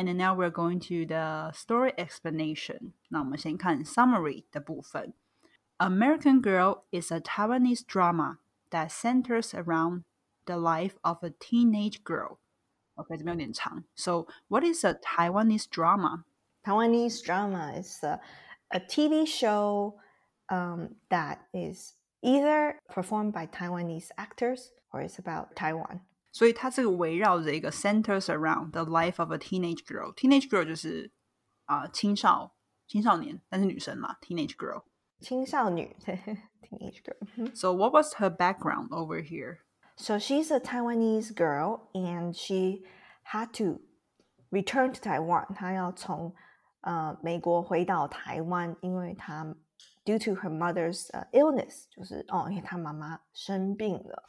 And then now we're going to the story explanation. 那我们先看 summary 的部分。American Girl is a Taiwanese drama that centers around the life of a teenage girl. OK，这边有点长。So what is a Taiwanese drama? Taiwanese drama is a, a TV show um, that is either performed by Taiwanese actors or it's about Taiwan. 所以它这个围绕着一个 centers around the life of a teenage girl. Teenage girl 就是啊、呃、青少青少年，但是女生嘛，teenage girl. 青少女 teenage girl. So what was her background over here? So she's a Taiwanese girl and she had to return to Taiwan. 她要从呃美国回到台湾，因为她 due to her mother's、uh, illness，就是哦，因为她妈妈生病了。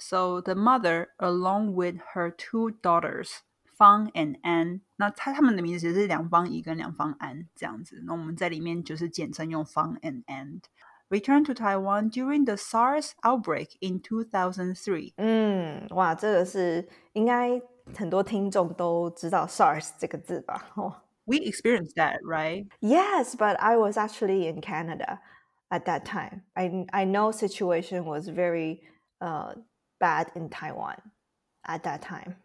So the mother, along with her two daughters, Fang and An，那他他们的名字其实是两方怡跟两方安这样子。那我们在里面就是简称用 Fang and An。Returned to Taiwan during the SARS outbreak in 2003. 嗯，哇，这个是应该很多听众都知道 SARS 这个字吧？哦。We experienced that, right? Yes, but I was actually in Canada at that time. I I know situation was very uh bad in Taiwan at that time.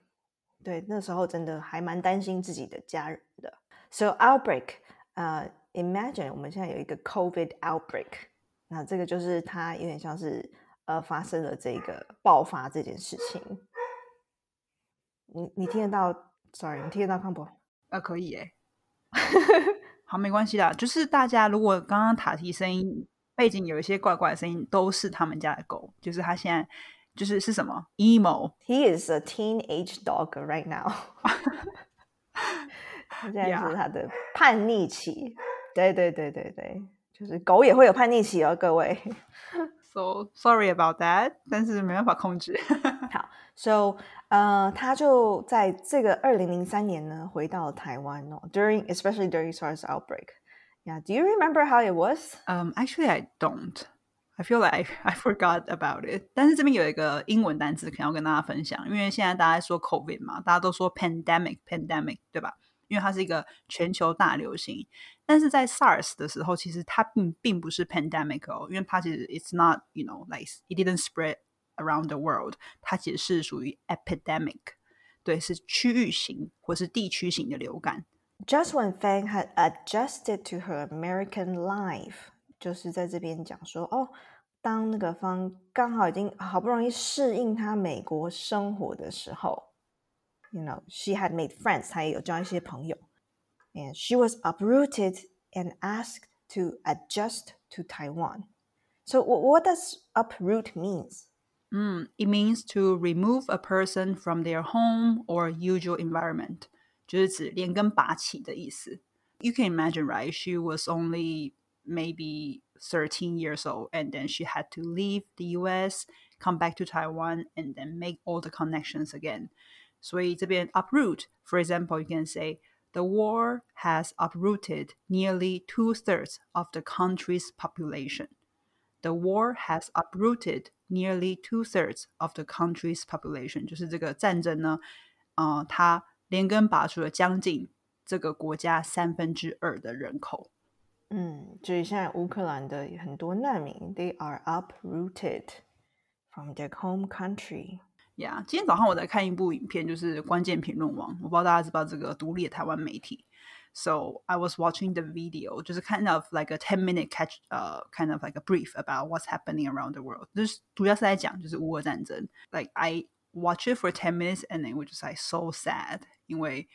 对，那时候真的还蛮担心自己的家人的。So outbreak，呃、uh,，imagine 我们现在有一个 COVID outbreak，那这个就是它有点像是呃发生了这个爆发这件事情。你你听得到？Sorry，你听得到康博？呃，可以诶。好，没关系啦。就是大家如果刚刚塔提声音背景有一些怪怪的声音，都是他们家的狗。就是他现在就是是什么 emo。He is a teenage dog right now 现在是他的叛逆期。对对对对对，就是狗也会有叛逆期哦，各位。 So sorry about that，但是没办法控制。好，So 呃，他就在这个二零零三年呢，回到台湾哦。During especially during SARS outbreak. Yeah, do you remember how it was? Um, actually, I don't. I feel like I, I forgot about it. 但是这边有一个英文单词可能要跟大家分享，因为现在大家说 COVID 嘛，大家都说 pandemic pandemic，对吧？因为它是一个全球大流行。但是在 SARS 的时候，其实它并并不是 pandemic 哦，因为它其实 it's not you know like it didn't spread around the world，它其实是属于 epidemic，对，是区域型或是地区型的流感。 Just when Fang had adjusted to her American life， 就是在这边讲说，哦，当那个方刚好已经好不容易适应她美国生活的时候，you know，she had made friends，她也有交一些朋友，and she was uprooted and asked to adjust to Taiwan. So what does uproot means? 嗯，it means to remove a person from their home or usual environment，就是指连根拔起的意思。You can imagine, right? She was only maybe 13 years old, and then she had to leave the U.S., come back to Taiwan, and then make all the connections again. 所以这边 uproot, for example, you can say the war has uprooted nearly two thirds of the country's population. The war has uprooted nearly two thirds of the country's population，就是这个战争呢，呃，它连根拔除了将近这个国家三分之二的人口。 嗯，就是现在乌克兰的很多难民，they are uprooted from their home country。呀、yeah,，今天早上我在看一部影片，就是关键评论网，我不知道大家知不知道这个独立的台湾媒体。So I was watching the video, just kind of like a ten minute catch, uh, kind of like a brief about what's happening around the world. 就是主要是在讲就是乌俄战争。Like I watch it for ten minutes and then which is like so sad，因为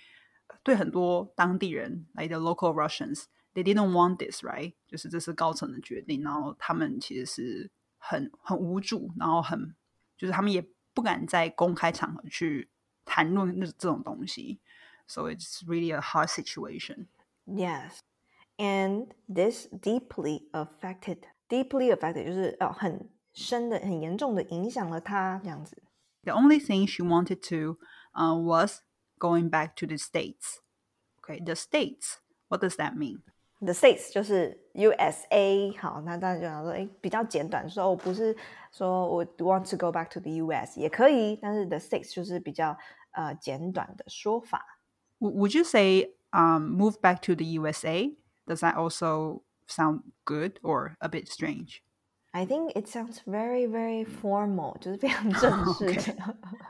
对很多当地人，like the local Russians, they didn't want this, right？就是这是高层的决定，然后他们其实是很很无助，然后很就是他们也不敢在公开场合去谈论那这种东西。So it's really a hard situation. Yes, and this deeply affected, deeply affected 就是哦很深的、很严重的影响了他这样子。 The only thing she wanted to uh, was going back to the states. Okay, the states. What does that mean? The states 就是 USA，好，那大家就想说，哎，比较简短，说我不是说我 want to go back to the US 也可以，但是 the states 就是比较呃简短的说法。 would you say um, move back to the USA? Does that also sound good or a bit strange? I think it sounds very very formal，就是非常正式的。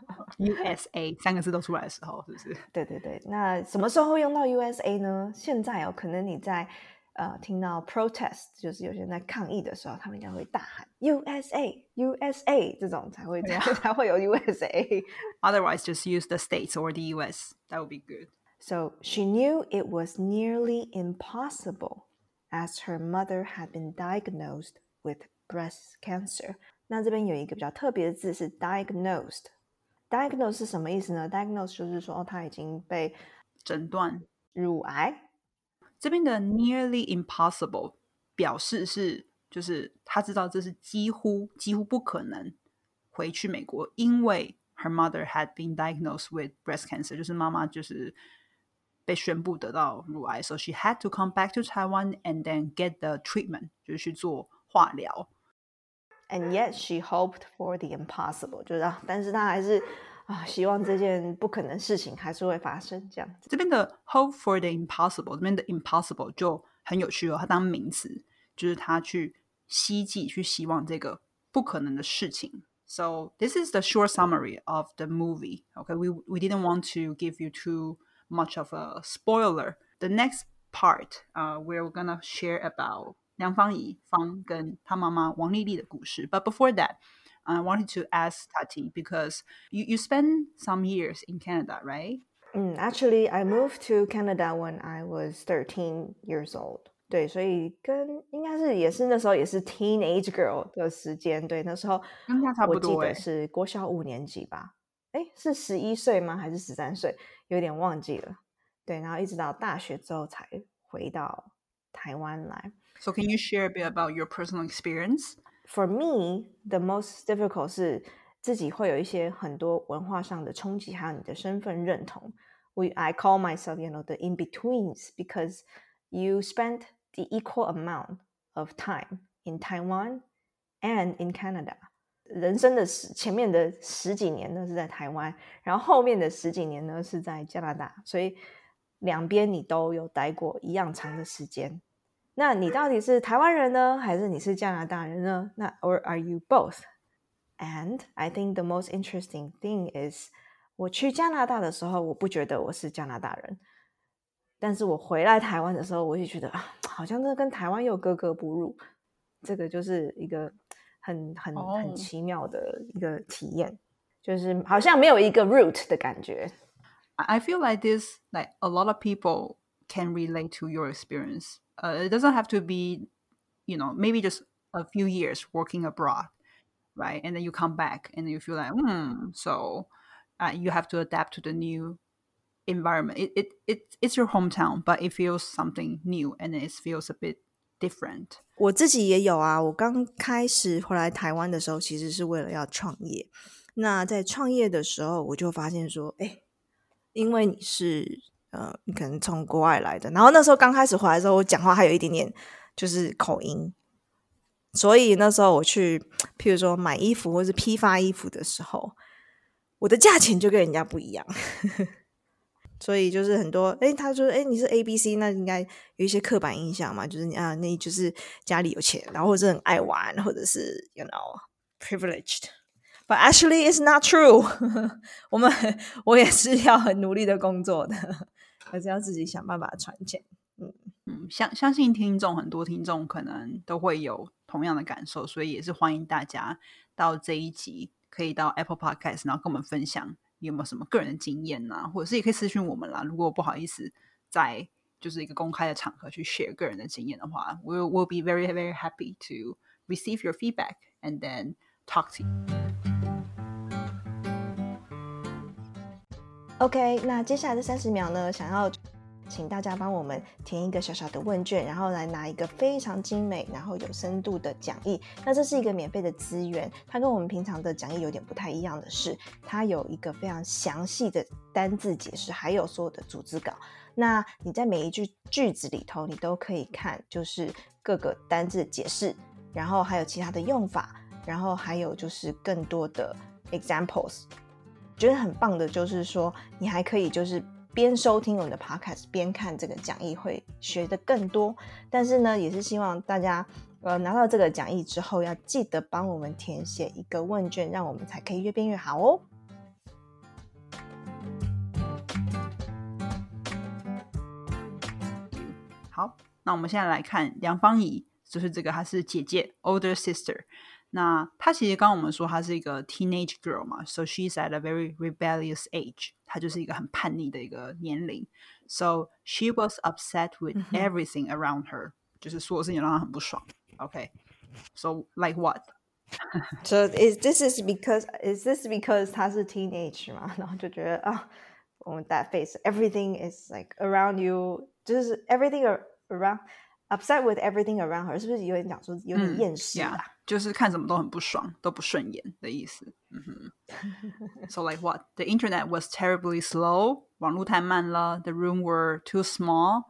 USA 三个字都出来的时候，是不是？对对对，那什么时候会用到 USA 呢？现在哦，可能你在呃听到 protest，就是有些人在抗议的时候，他们应该会大喊 USA USA 这种才会这样才会有 USA。 Otherwise, just use the states or the US. That would be good. So she knew it was nearly impossible, as her mother had been diagnosed with breast cancer. 那这边有一个比较特别的字是 diagnosed。 diagnose 是什么意思呢？diagnose 就是说，哦，他已经被诊断乳癌。这边的 nearly impossible 表示是，就是他知道这是几乎几乎不可能回去美国，因为 her mother had been diagnosed with breast cancer，就是妈妈就是被宣布得到乳癌，so she had to come back to Taiwan and then get the treatment，就是去做化疗。And yet she hoped for the impossible，就是啊，但是她还是啊，希望这件不可能事情还是会发生这样子。这边的 hope for the impossible，这边的 impossible 就很有趣哦，它当名词，就是他去希冀、去希望这个不可能的事情。So this is the short summary of the movie. Okay, we we didn't want to give you too much of a spoiler. The next part, uh, we're gonna share about 梁芳怡芳跟她妈妈王丽丽的故事。But before that, I wanted to ask Tati because you you spent some years in Canada, right? 嗯，Actually, I moved to Canada when I was thirteen years old。对，所以跟应该是也是那时候也是 teenage girl 的时间。对，那时候跟他差不我记多欸得是国小五年级吧？哎，是十一岁吗？还是十三岁？有点忘记了。对，然后一直到大学之后才回到 台湾来。 So can you share a bit about your personal experience? For me, the most difficult 是自己会有一些很多文化上的冲击，还有你的身份认同。We I call myself, you know, the in betweens because you spent the equal amount of time in Taiwan and in Canada. 人生的十前面的十几年呢是在台湾，然后后面的十几年呢是在加拿大，所以 两边你都有待过一样长的时间。那你到底是台湾人呢，还是你是加拿大人呢？那 or are you both? And I think the most interesting thing is，我去加拿大的时候，我不觉得我是加拿大人，但是我回来台湾的时候，我就觉得啊，好像这跟台湾又格格不入。这个就是一个很很哦很奇妙的一个体验，就是好像没有一个 root 的感觉。I I feel like this, like a lot of people can relate to your experience. Uh, it doesn't have to be, you know, maybe just a few years working abroad, right? And then you come back and you feel like, hmm, so uh, you have to adapt to the new environment. It, it, it, it's your hometown, but it feels something new and it feels a bit different. 我自己也有啊，我刚开始回来台湾的时候，其实是为了要创业。那在创业的时候，我就发现说，哎， 因为你是呃，你可能从国外来的，然后那时候刚开始回来的时候，我讲话还有一点点就是口音，所以那时候我去，譬如说买衣服或是批发衣服的时候，我的价钱就跟人家不一样。所以就是很多，哎，他说，哎，你是 A B C，那应该有一些刻板印象嘛，就是你啊，那就是家里有钱，然后或者很爱玩，或者是 you know privileged。But actually, it's not true。我们我也是要很努力的工作的，还是要自己想办法赚钱。嗯，相相信听众很多听众可能都会有同样的感受，所以也是欢迎大家到这一集可以到 Apple Podcast，然后跟我们分享你有没有什么个人的经验呐、或者是也可以私讯我们啦。如果不好意思在就是一个公开的场合去 share 个人的经验的话，we will be very very happy to receive your feedback and then talk to you. OK，那接下来的三十秒呢，想要请大家帮我们填一个小小的问卷，然后来拿一个非常精美、然后有深度的讲义。那这是一个免费的资源，它跟我们平常的讲义有点不太一样的是，它有一个非常详细的单字解释，还有所有的组织稿。那你在每一句句子里头，你都可以看，就是各个单字解释，然后还有其他的用法，然后还有就是更多的 examples。觉得很棒的就是说，你还可以就是边收听我们的 podcast 边看这个讲义会学的更多。但是呢，也是希望大家呃拿到这个讲义之后，要记得帮我们填写一个问卷，让我们才可以越变越好哦。好，那我们现在来看梁芳怡，就是这个，她是姐姐 （older sister）。那她其实刚刚我们说她是一个 teenage girl 嘛，so she's at a very rebellious age，她就是一个很叛逆的一个年龄。So she was upset with everything around her，、就是所有事情让她很不爽。OK，so、like what？ So is this is because is this because 他是 teenage 嘛？然后就觉得啊，我们 that face everything is like around you，就是 everything ar- around upset with everything around her，是不是有点讲说有点厌世啊？ Yeah，就是看什么都很不爽，都不顺眼的意思。嗯哼。so like what? The internet was terribly slow，网络太慢了。The room were too small.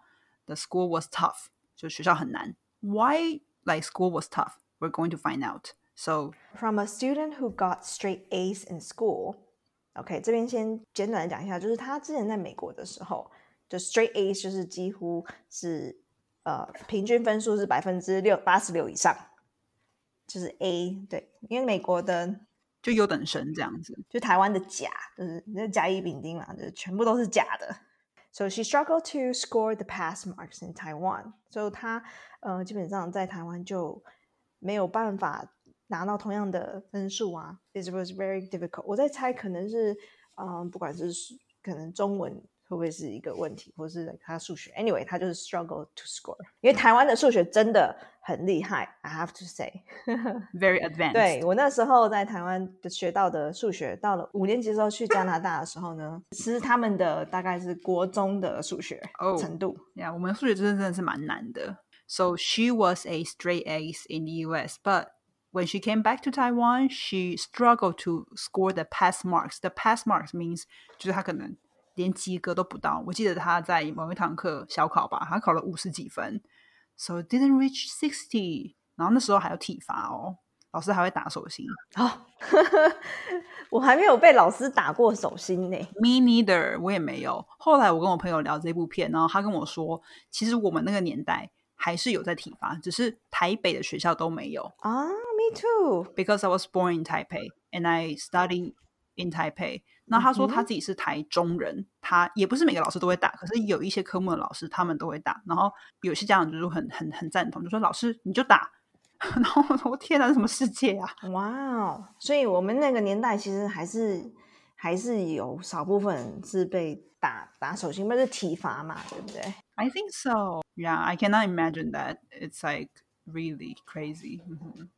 The school was tough，就学校很难。Why like school was tough? We're going to find out. So From a student who got straight A's in school. OK，这边先简短的讲一下，就是他之前在美国的时候，就 straight A's 就是几乎是 呃平均分数是百分之六八十六以上，就是 A 对，因为美国的就优等生这样子。就台湾的甲，就是那甲乙丙丁嘛，就是全部都是假的。So she struggled to score the pass marks in Taiwan. 所以她呃基本上在台湾就没有办法拿到同样的分数啊。It was very difficult. 我在猜可能是嗯、不管是可能中文会不会是一个问题，或是他数学。Anyway，他就是 struggle to score，因为台湾的数学真的很厉害，I have to say。 Very advanced. 对我那时候在台湾的学到的数学，到了五年级之后去加拿大的时候呢，是他们的大概是国中的数学哦程度。 Yeah，我们数学真的真的是蛮难的。So she was a straight Ace in the U.S., but when she came back to Taiwan, she struggled to score the pass marks. The pass marks means 就是她可能 连及格都不到。我记得他在某一堂课小考吧，他考了五十几分，so didn't reach sixty。然后那时候还有体罚哦，老师还会打手心。哦，我还没有被老师打过手心呢。Me neither，我也没有。后来我跟我朋友聊这部片，然后他跟我说，其实我们那个年代还是有在体罚，只是台北的学校都没有。啊，me too。Because I was born in Taipei and I studied in Taipei。那他说他自己是台中人，他也不是每个老师都会打，可是有一些科目的老师他们都会打。然后有些家长就是很很很赞同，就说老师你就打。然后我说天哪，这什么世界啊？哇哦！所以我们那个年代其实还是还是有少部分人是被打打手心，不是体罚嘛，对不对？I think so. Yeah, I cannot imagine that. It's like really crazy. Mhm.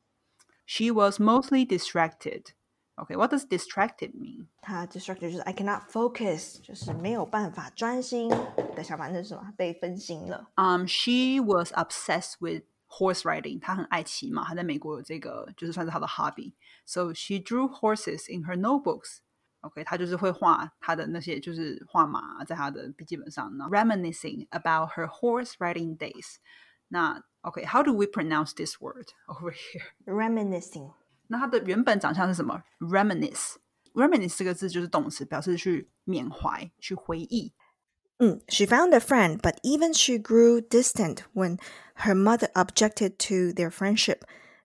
She was mostly distracted. Okay, what does distracted mean? 他 distracted 就是 I cannot focus，就是没有办法专心的想法，那是什么？被分心了。 Um, she was obsessed with horse riding. 她很爱骑马，她在美国有这个就是算是她的 hobby. So she drew horses in her notebooks. OK，她就是会画她的那些就是画马在她的笔记本上呢，reminiscing about her horse riding days. 那 OK，how、do we pronounce this word over here? Reminiscing， 那它的原本长相是什么？reminisce。reminisce 这个字就是动词，表示去缅怀、去回忆。嗯，She found a friend, but even she grew distant when her mother objected to their friendship。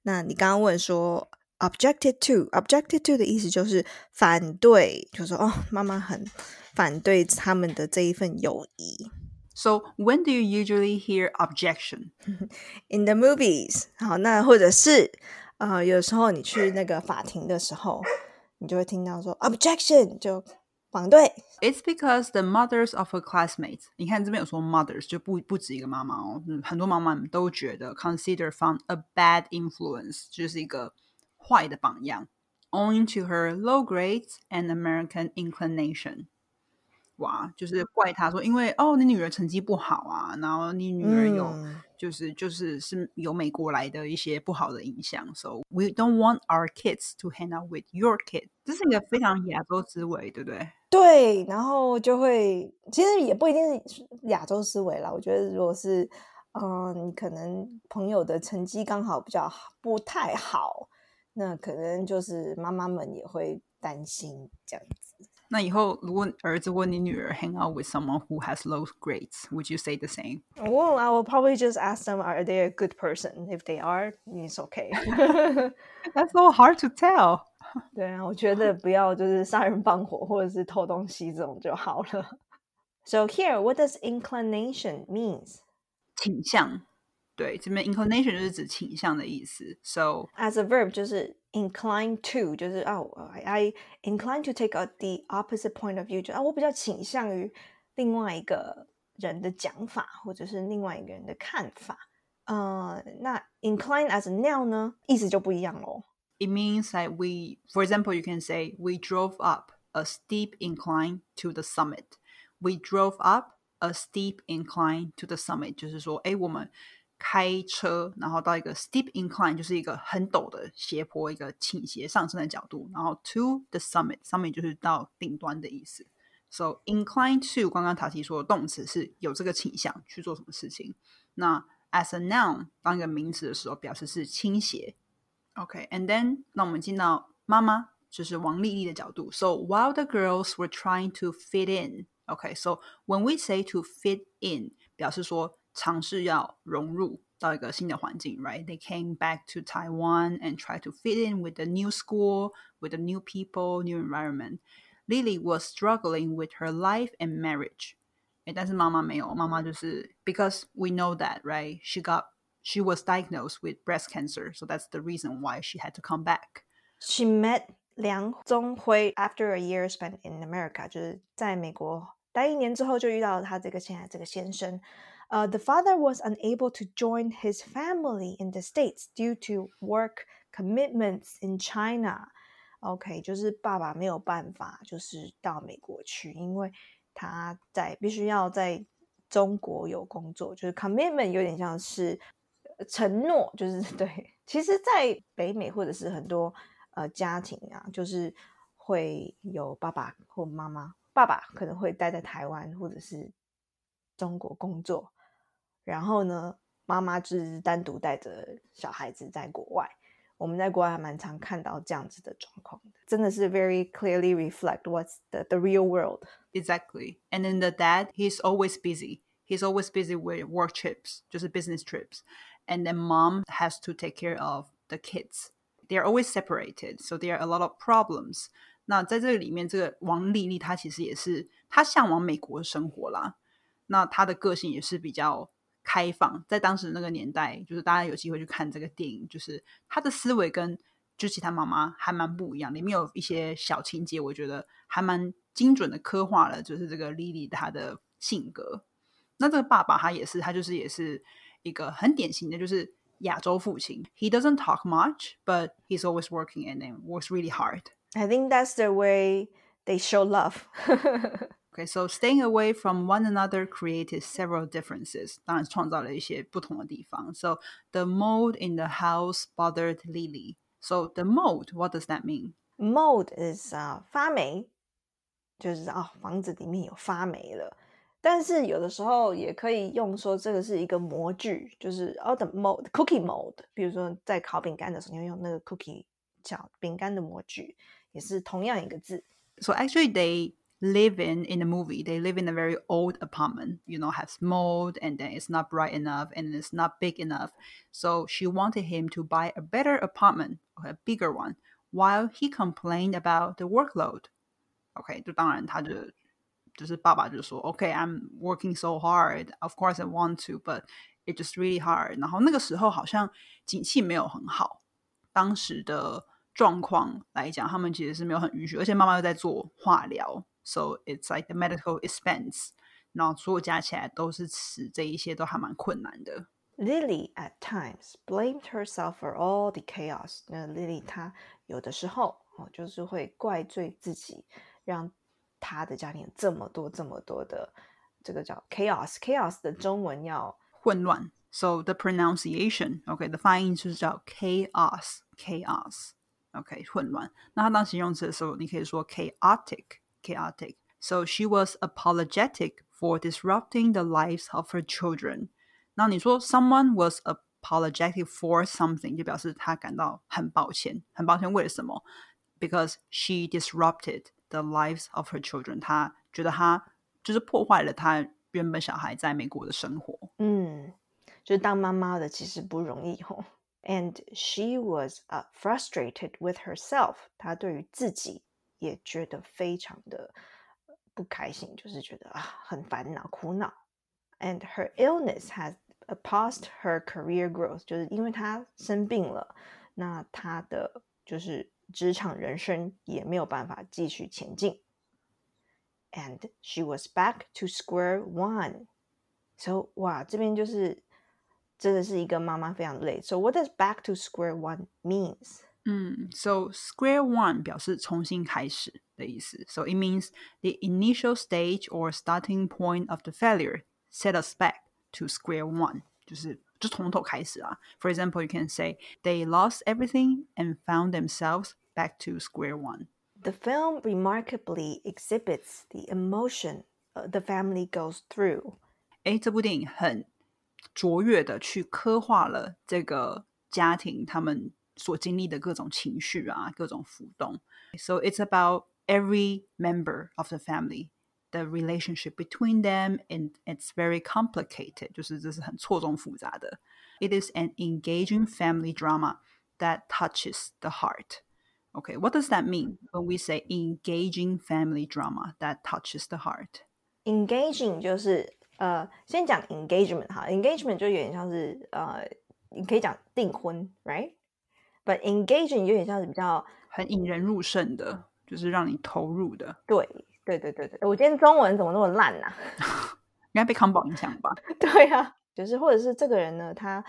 那你刚刚问说 objected to，objected to 的意思就是反对，就说哦，妈妈很反对他们的这一份友谊。 So when do you usually hear objection? In the movies，好，那或者是 呃，有时候你去那个法庭的时候，你就会听到说 objection，就反对。It's because the mothers of her classmates，你看这边有说 mothers，就不不止一个妈妈哦，嗯很多妈妈们都觉得 consider found a bad influence，就是一个坏的榜样，owing to her low grades and American inclination。哇，就是怪他说，因为哦，你女儿成绩不好啊，然后你女儿有、嗯就是就是是由美国来的一些不好的影响，so we don't want our kids to hang out with your kids，。这是一个非常亚洲思维，对不对？对，然后就会，其实也不一定是亚洲思维啦。我觉得如果是，嗯、你可能朋友的成绩刚好比较不太好，那可能就是妈妈们也会担心这样子。那以后如果儿子或你女儿 hang out with someone who has low grades, would you say the same? Well, I will probably just ask them, are they a good person? If they are, it's okay. That's so hard to tell. 对啊，我觉得不要就是杀人放火或者是偷东西这种就好了。So here, what does inclination means? 倾向，对，这边 inclination 就是指倾向的意思。So as a verb 就是 incline to，就是哦、oh,，I incline to take a, the opposite point of view，就啊，我比较倾向于另外一个人的讲法，或者是另外一个人的看法。呃，那 incline as a noun 呢，意思就不一样喽。It means that we, for example, you can say we drove up a steep incline to the summit. We drove up a steep incline to the summit，就是说，哎，我们 开车，然后到一个 steep incline，就是一个很陡的斜坡，一个倾斜上升的角度，然后 to the summit，summit 就是到顶端的意思。So incline to，刚刚塔提说的动词是有这个倾向去做什么事情。那 as a noun 当一个名词的时候，表示是倾斜。OK，and、okay, then 那我们进到妈妈，就是王丽丽的角度。So while the girls were trying to fit in。Okay, so when we say to fit in，表示说 尝试要融入到一个新的环境，right? They came back to Taiwan and tried to fit in with the new school, with the new people, new environment. Lily was struggling with her life and marriage. 诶，但是妈妈没有，妈妈就是 because we know that, right? She got she was diagnosed with breast cancer, so that's the reason why she had to come back. She met 梁宗辉 after a year spent in America，就是在美国待一年之后，就遇到了他这个现在这个先生。 呃、，the father was unable to join his family in the states due to work commitments in China. OK，就是爸爸没有办法，就是到美国去，因为他在必须要在中国有工作，就是 commitment 有点像是承诺，就是对。其实，在北美或者是很多呃家庭啊，就是会有爸爸或妈妈爸爸可能会待在台湾或者是中国工作，然后呢，妈妈就是单独带着小孩子在国外。我们在国外还蛮常看到这样子的状况的，真的是 very clearly reflect what's the the real world. Exactly. And then the dad, he's always busy. He's always busy with work trips, 就是 business trips. And then mom has to take care of the kids. They're always separated, so there are a lot of problems. 那在这个里面，这个王丽丽她其实也是她向往美国生活啦。那她的个性也是比较 开放，在当时那个年代，就是大家有机会去看这个电影，就是他的思维跟就其他妈妈还蛮不一样。里面有一些小情节，我觉得还蛮精准的刻画了，就是这个丽丽她的性格。那这个爸爸他也是，他就是也是一个很典型的，就是亚洲父亲。He doesn't talk much, but he's always working and then works really hard. I think that's the way they show love. okay, so staying away from one another created several differences. 当然创造了一些不同的地方. So the mold in the house bothered Lily. So the mold, what does that mean? Mold is 啊、uh, 发霉，就是啊、哦、房子里面有发霉了。但是有的时候也可以用说这个是一个模具，就是哦的 mold cookie mold。比如说在烤饼干的时候，你用那个 cookie 小饼干的模具。也是同样一个字。So actually, they live in in the movie. They live in a very old apartment. You know, has mold, and then it's not bright enough, and it's not big enough. So she wanted him to buy a better apartment, a bigger one, while he complained about the workload. OK，就当然他就就是爸爸就说，OK，I'm working so hard. Of course I want to, but it's just really hard. 然后那个时候好像景气没有很好，当时的。状况来讲，他们其实是没有很允许，而且妈妈又在做化疗 ，so it's like the medical expense，然后所有加起来都是吃这一些都还蛮困难的。Lily at times blamed herself for all the chaos。那 Lily 她有的时候哦，就是会怪罪自己，让她的家庭这么多这么多的这个叫 chaos。chaos 的中文要混乱，so the pronunciation，OK，的发音就是叫 chaos，chaos。OK，混乱。那它当形容词的时候，你可以说 chaotic，chaotic。So she was apologetic for disrupting the lives of her children。那你说 someone was apologetic for something，就表示他感到很抱歉，很抱歉为了什么？Because she disrupted the lives of her children。她觉得她就是破坏了她原本小孩在美国的生活。嗯，就是当妈妈的其实不容易吼。And she was uh, frustrated with herself。她对于自己 也觉得非常的不开心，就是觉得啊很烦恼、苦恼。And her illness has paused her career growth，就是因为她生病了，那她的就是职场人生也没有办法继续前进。And she was back to square one. So 哇，这边就是真的是一个妈妈非常累。So what does back to square one means? 嗯，so square one 表示重新开始的意思。So it means the initial stage or starting point of the failure set us back to square one，就是就从头开始啊。For example, you can say they lost everything and found themselves back to square one. The film remarkably exhibits the emotion the family goes through. 哎，这部电影很卓越的去刻画了这个家庭他们 所经历的各种情绪啊，各种浮动。So it's about every member of the family, the relationship between them, and it's very complicated. 就是这是很错综复杂的。It is an engaging family drama that touches the heart. Okay, what does that mean when we say engaging family drama that touches the heart? Engaging 就是呃，先讲 engagement 哈，engagement 就有点像是呃，你可以讲订婚 ，right？But engaging 有点像是比较很引人入胜的，就是让你投入的。对，对，对，对，对。我今天中文怎么那么烂呐？应该被康宝影响吧？对啊，就是或者是这个人呢，他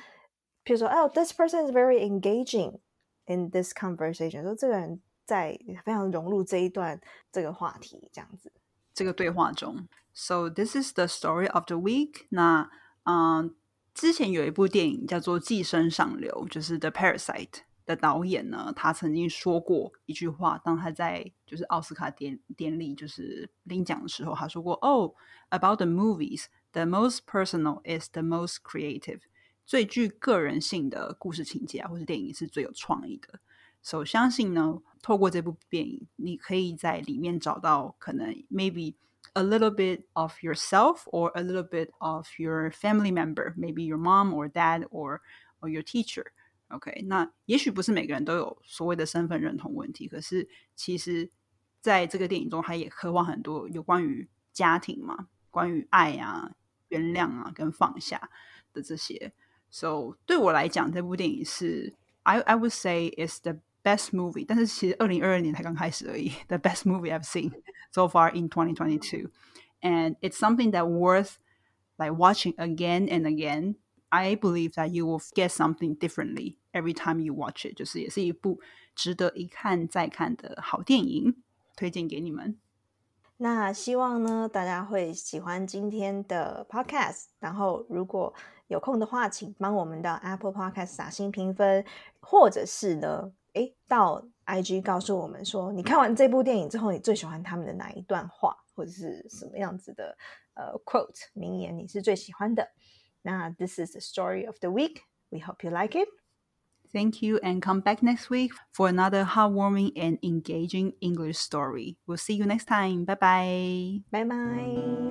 譬如说，哦，this person is very engaging in this conversation，说这个人在非常融入这一段这个话题，这样子，这个对话中。So this is the story of the week。那嗯，之前有一部电影叫做《寄生上流》，就是《The Parasite》。的导演呢，他曾经说过一句话，当他在就是奥斯卡典典礼就是领奖的时候，他说过：“Oh, about the movies, the most personal is the most creative。”最具个人性的故事情节啊，或是电影是最有创意的。所以相信呢，透过这部电影，你可以在里面找到可能 maybe a little bit of yourself or a little bit of your family member, maybe your mom or dad or or your teacher。 OK，那也许不是每个人都有所谓的身份认同问题，可是其实在这个电影中，他也渴望很多有关于家庭嘛，关于爱啊、原谅啊跟放下的这些。So 对我来讲，这部电影是 I I would say is the best movie，但是其实二零二二年才刚开始而已。The best movie I've seen so far in 2022, and it's something that worth like watching again and again. I believe that you will get something differently every time you watch it，就是也是一部值得一看再看的好电影，推荐给你们。那希望呢，大家会喜欢今天的 podcast。然后，如果有空的话，请帮我们的 Apple Podcast 打新评分，或者是呢，诶，到 IG 告诉我们说，你看完这部电影之后，你最喜欢他们的哪一段话，或者是什么样子的呃 quote 名言，你是最喜欢的。那 this is the story of the week. We hope you like it. Thank you and come back next week for another heartwarming and engaging English story. We'll see you next time. Bye bye. Bye bye.